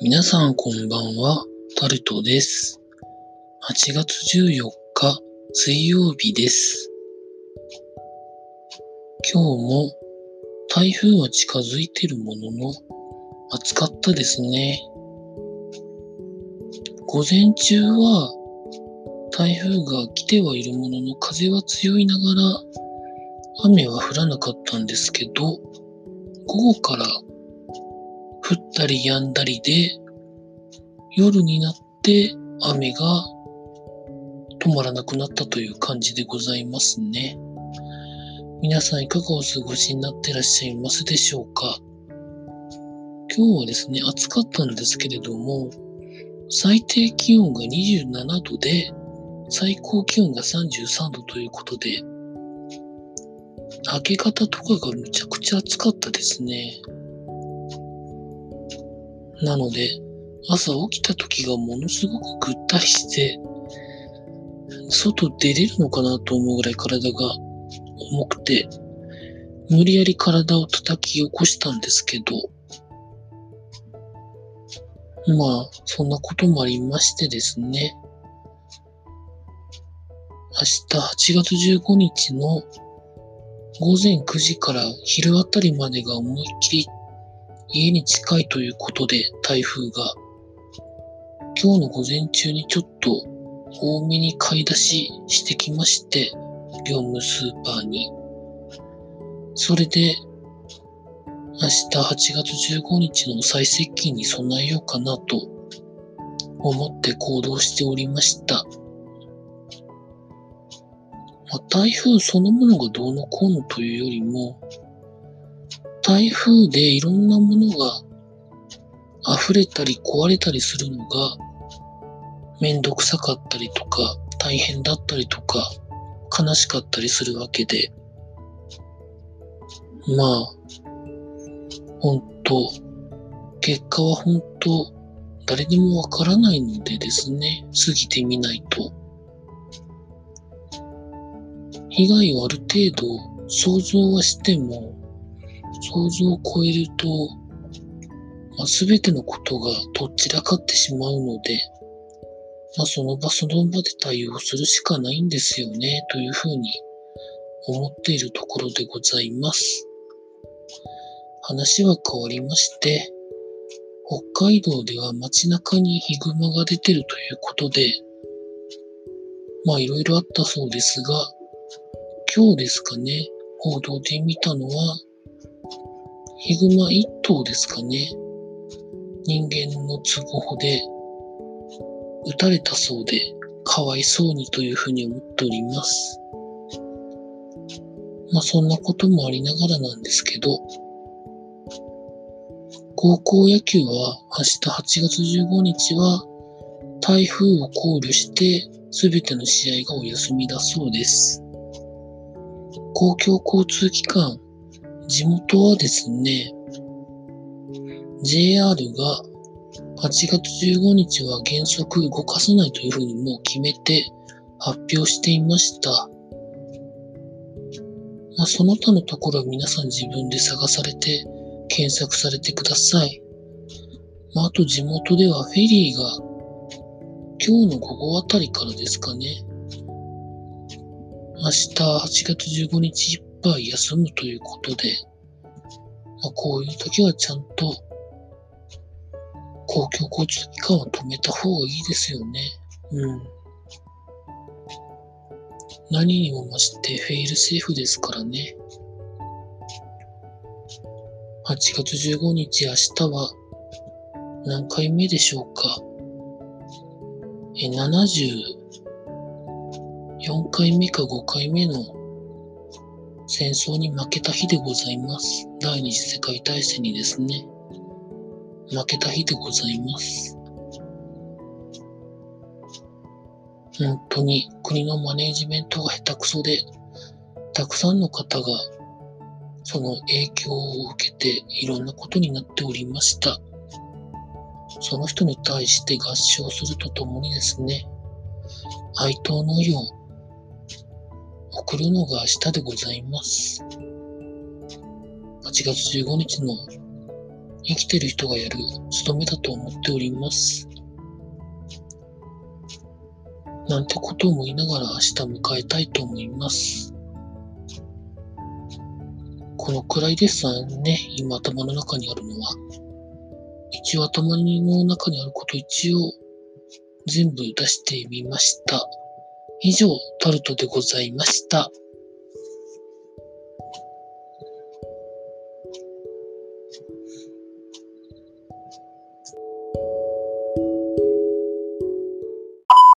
皆さんこんばんは、タルトです。8月14日水曜日です。今日も台風は近づいてるものの暑かったですね。午前中は台風が来てはいるものの風は強いながら雨は降らなかったんですけど、午後から降ったり止んだりで、夜になって雨が止まらなくなったという感じでございますね。皆さんいかがお過ごしになってらっしゃいますでしょうか？今日はですね、暑かったんですけれども、最低気温が27度で、最高気温が33度ということで、明け方とかがむちゃくちゃ暑かったですね。なので、朝起きた時がものすごくぐったりして、外出れるのかなと思うぐらい体が重くて、無理やり体を叩き起こしたんですけど、まあ、そんなこともありましてですね、明日8月15日の午前9時から昼あたりまでが思いっきり家に近いということで台風が今日の午前中にちょっと多めに買い出ししてきまして業務スーパーにそれで明日8月15日の最接近に備えようかなと思って行動しておりました。まあ、台風そのものがどうのこうのというよりも、台風でいろんなものが溢れたり壊れたりするのがめんどくさかったりとか大変だったりとか悲しかったりするわけで、まあ、本当結果は本当誰にもわからないのでですね、過ぎてみないと。被害をある程度想像はしても、想像を超えると、まあ、全てのことがどちらかってしまうので、まあ、その場その場で対応するしかないんですよね、というふうに思っているところでございます。話は変わりまして、北海道では街中にヒグマが出てるということで、まあいろいろあったそうですが、今日ですかね、報道で見たのは、ヒグマ一頭ですかね、人間の都合で撃たれたそうで、かわいそうにというふうに思っております。まあそんなこともありながらなんですけど、高校野球は明日8月15日は台風を考慮して全ての試合がお休みだそうです。公共交通機関、地元はですね、JR が8月15日は原則動かさないというふうにもう決めて発表していました。まあ、その他のところは皆さん自分で探されて検索されてください。まあ、あと地元ではフェリーが今日の午後あたりからですかね。明日8月15日休むということで、まあ、こういう時はちゃんと公共交通機関を止めた方がいいですよね。うん。何にも増してフェイルセーフですからね。8月15日明日は何回目でしょうかえ、74回目か5回目の戦争に負けた日でございます。第二次世界大戦にですね、負けた日でございます。本当に国のマネージメントが下手くそで、たくさんの方がその影響を受けていろんなことになっておりました。その人に対して合唱するとともにですね、哀悼の意を送るのが明日でございます。8月15日の生きてる人がやる務めだと思っております。なんてことを思いながら明日迎えたいと思います。このくらいですわね、今頭の中にあるのは。一応頭の中にあること一応全部出してみました。以上、タルトでございました。